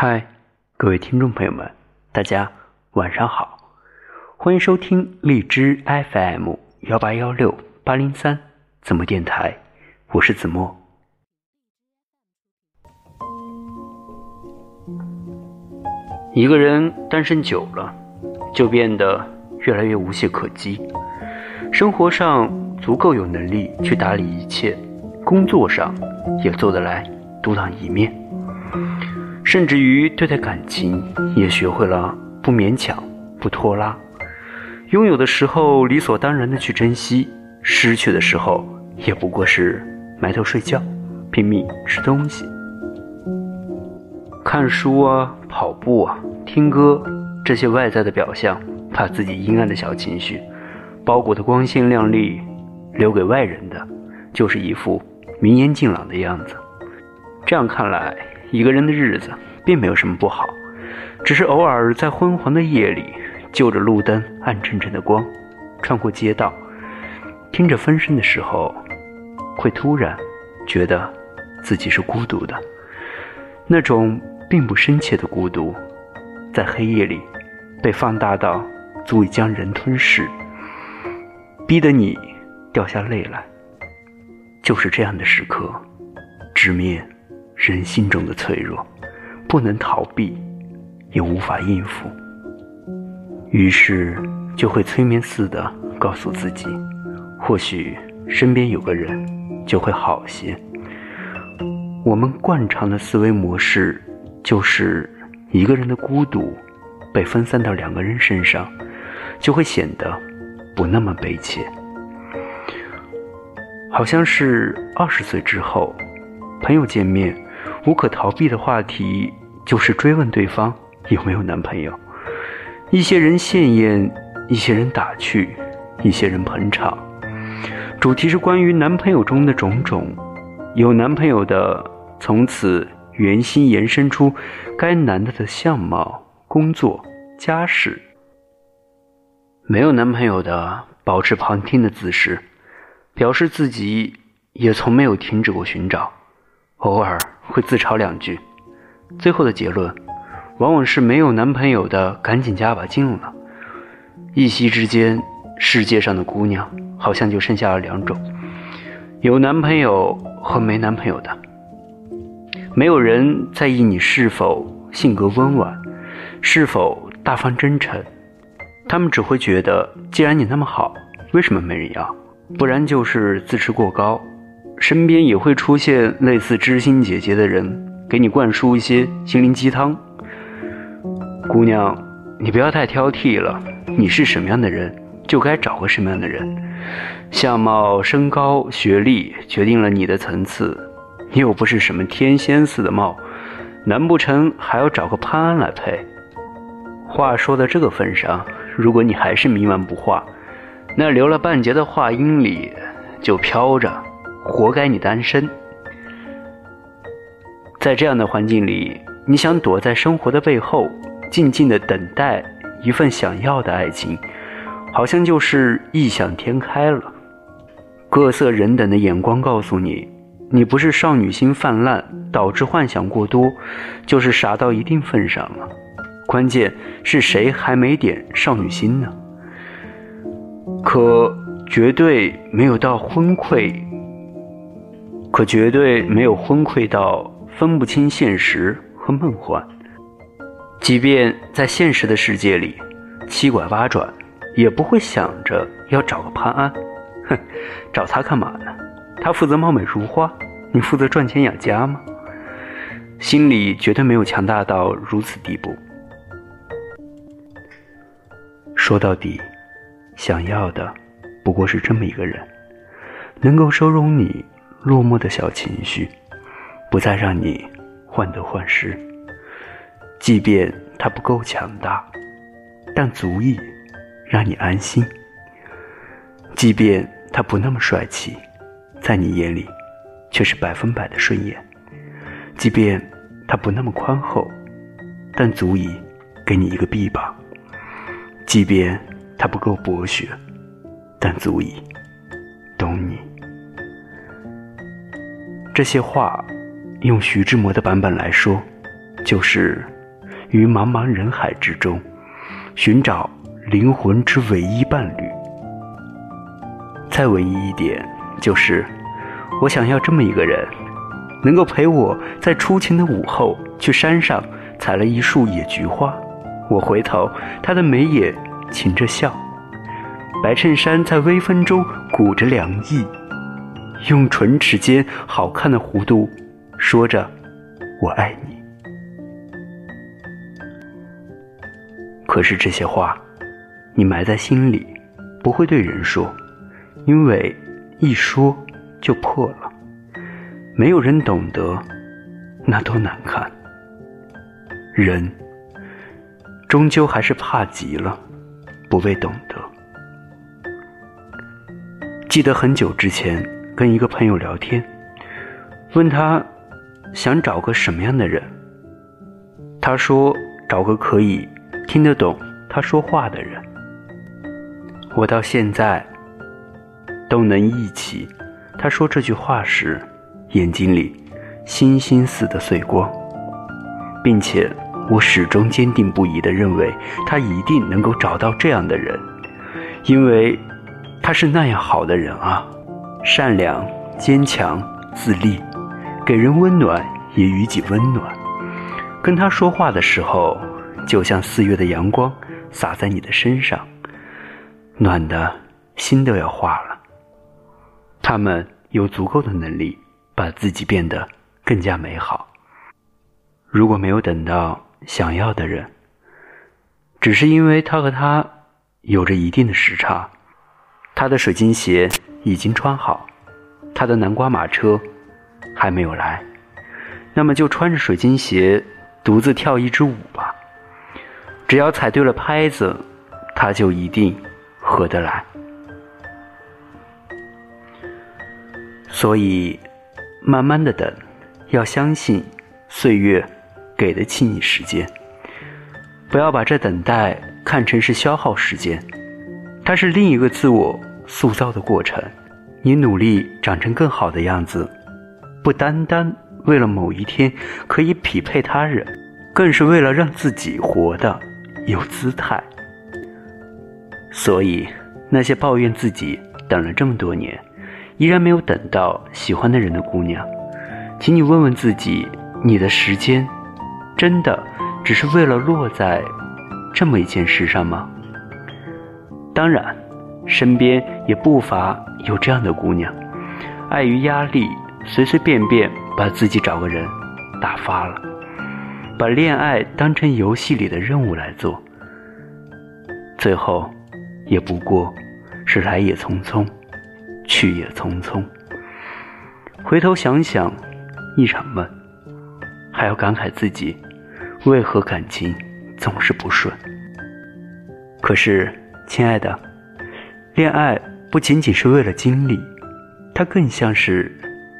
嗨，各位听众朋友们，大家晚上好，欢迎收听荔枝 FM 幺八幺六八零三子墨电台，我是子墨。一个人单身久了，就变得越来越无懈可击，生活上足够有能力去打理一切，工作上也做得来独当一面。甚至于对待感情，也学会了不勉强、不拖拉。拥有的时候理所当然的去珍惜，失去的时候也不过是埋头睡觉，拼命吃东西。看书啊，跑步啊，听歌，这些外在的表象，把自己阴暗的小情绪包裹的光鲜亮丽，留给外人的，就是一副明艳净朗的样子。这样看来。一个人的日子并没有什么不好，只是偶尔在昏黄的夜里，就着路灯暗沉沉的光，穿过街道，听着风声的时候，会突然觉得自己是孤独的。那种并不深切的孤独，在黑夜里被放大到足以将人吞噬，逼得你掉下泪来。就是这样的时刻，直面。人心中的脆弱，不能逃避，也无法应付，于是就会催眠似的告诉自己，或许身边有个人就会好些。我们惯常的思维模式，就是一个人的孤独被分散到两个人身上，就会显得不那么悲切。好像是二十岁之后，朋友见面。无可逃避的话题就是追问对方有没有男朋友。一些人献艳，一些人打趣，一些人捧场。主题是关于男朋友中的种种。有男朋友的，从此原心延伸出该男的的相貌、工作、家世；没有男朋友的，保持旁听的姿势，表示自己也从没有停止过寻找。偶尔会自嘲两句，最后的结论往往是没有男朋友的赶紧加把劲了。一夕之间，世界上的姑娘好像就剩下了两种：有男朋友和没男朋友的。没有人在意你是否性格温婉，是否大方真诚，他们只会觉得，既然你那么好，为什么没人要？不然就是自视过高。身边也会出现类似知心姐姐的人，给你灌输一些心灵鸡汤。姑娘，你不要太挑剔了，你是什么样的人，就该找个什么样的人。相貌、身高、学历决定了你的层次，你又不是什么天仙似的貌，难不成还要找个潘安来配？话说到这个份上，如果你还是冥顽不化，那留了半截的话音里就飘着。活该你单身，在这样的环境里，你想躲在生活的背后，静静的等待一份想要的爱情，好像就是异想天开了。各色人等的眼光告诉你，你不是少女心泛滥导致幻想过多，就是傻到一定份上了。关键是谁还没点少女心呢？可绝对没有到昏聩。可绝对没有昏聩到分不清现实和梦幻。即便在现实的世界里，七拐八转，也不会想着要找个潘安。哼，找他干嘛呢？他负责貌美如花，你负责赚钱养家吗？心里绝对没有强大到如此地步。说到底，想要的不过是这么一个人，能够收容你。落寞的小情绪，不再让你患得患失。即便他不够强大，但足以让你安心。即便他不那么帅气，在你眼里却是百分百的顺眼。即便他不那么宽厚，但足以给你一个臂膀。即便他不够博学，但足以懂你。这些话，用徐志摩的版本来说，就是于茫茫人海之中寻找灵魂之唯一伴侣。再唯一一点，就是我想要这么一个人，能够陪我在初晴的午后去山上采了一束野菊花。我回头，他的眉眼噙着笑，白衬衫在微风中鼓着凉意，用唇齿间好看的弧度说着“我爱你”。可是这些话，你埋在心里，不会对人说，因为一说就破了，没有人懂得，那多难看。人。终究还是怕极了，不被懂得。记得很久之前跟一个朋友聊天，问他想找个什么样的人，他说找个可以听得懂他说话的人。我到现在都能忆起他说这句话时眼睛里星星似的碎光，并且。我始终坚定不移地认为，他一定能够找到这样的人，因为他是那样好的人啊，善良、坚强、自立，给人温暖也予己温暖。跟他说话的时候，就像四月的阳光洒在你的身上，暖的心都要化了。他们有足够的能力把自己变得更加美好。如果没有等到。想要的人，只是因为他和他有着一定的时差。他的水晶鞋已经穿好，他的南瓜马车还没有来。那么就穿着水晶鞋独自跳一支舞吧。只要踩对了拍子，他就一定合得来。所以，慢慢的等，要相信岁月。给得起你时间，不要把这等待看成是消耗时间，它是另一个自我塑造的过程。你努力长成更好的样子，不单单为了某一天可以匹配他人，更是为了让自己活得有姿态。所以，那些抱怨自己等了这么多年，依然没有等到喜欢的人的姑娘，请你问问自己，你的时间。真的只是为了落在这么一件事上吗？当然，身边也不乏有这样的姑娘，碍于压力，随随便便把自己找个人打发了，把恋爱当成游戏里的任务来做，最后也不过是来也匆匆，去也匆匆。回头想想，一场梦，还要感慨自己。为何感情总是不顺？可是，亲爱的，恋爱不仅仅是为了经历，它更像是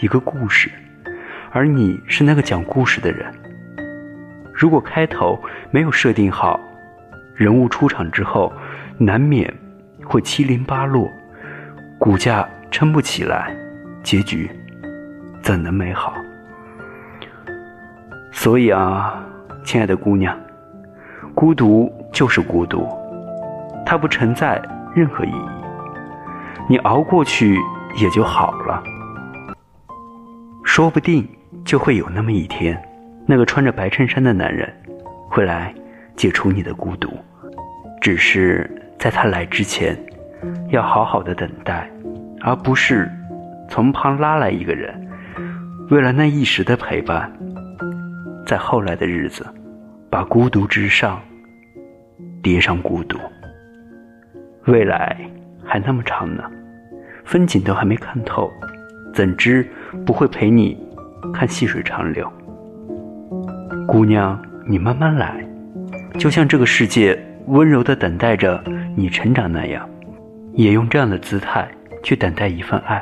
一个故事，而你是那个讲故事的人。如果开头没有设定好，人物出场之后，难免会七零八落，骨架撑不起来，结局怎能美好？所以啊。亲爱的姑娘，孤独就是孤独，它不存在任何意义。你熬过去也就好了。说不定就会有那么一天，那个穿着白衬衫的男人会来解除你的孤独。只是在他来之前，要好好的等待，而不是从旁拉来一个人，为了那一时的陪伴。在后来的日子，把孤独之上叠上孤独。未来还那么长呢，风景都还没看透，怎知不会陪你看细水长流？姑娘，你慢慢来，就像这个世界温柔的等待着你成长那样，也用这样的姿态去等待一份爱。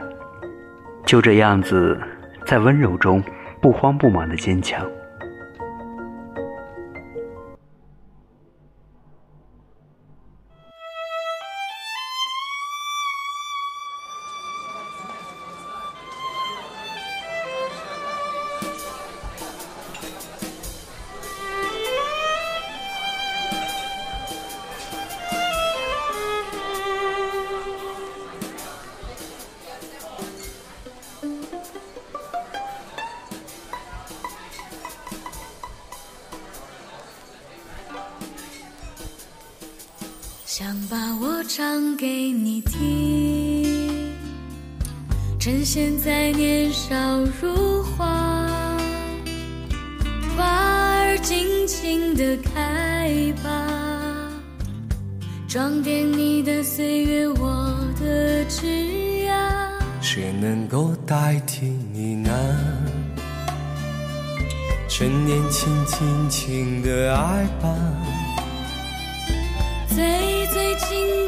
就这样子，在温柔中不慌不忙的坚强。趁现在年少如花，花儿尽情的开吧，装点你的岁月，我的枝桠。谁能够代替你呢？趁年轻，尽情的爱吧。最最亲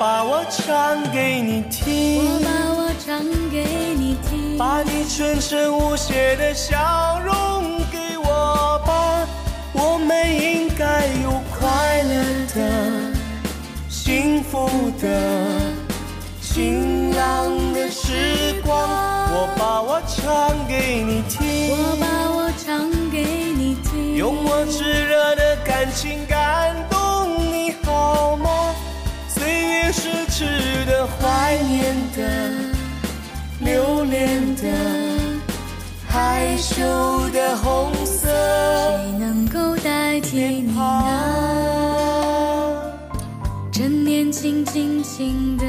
把我唱给你听，我把我唱给你听，把你纯真无邪的笑容给我吧。我们应该有快乐的、幸福的、晴朗的时光。我把我唱给你听，害羞的红色谁能够代替你呢？趁年轻，尽情的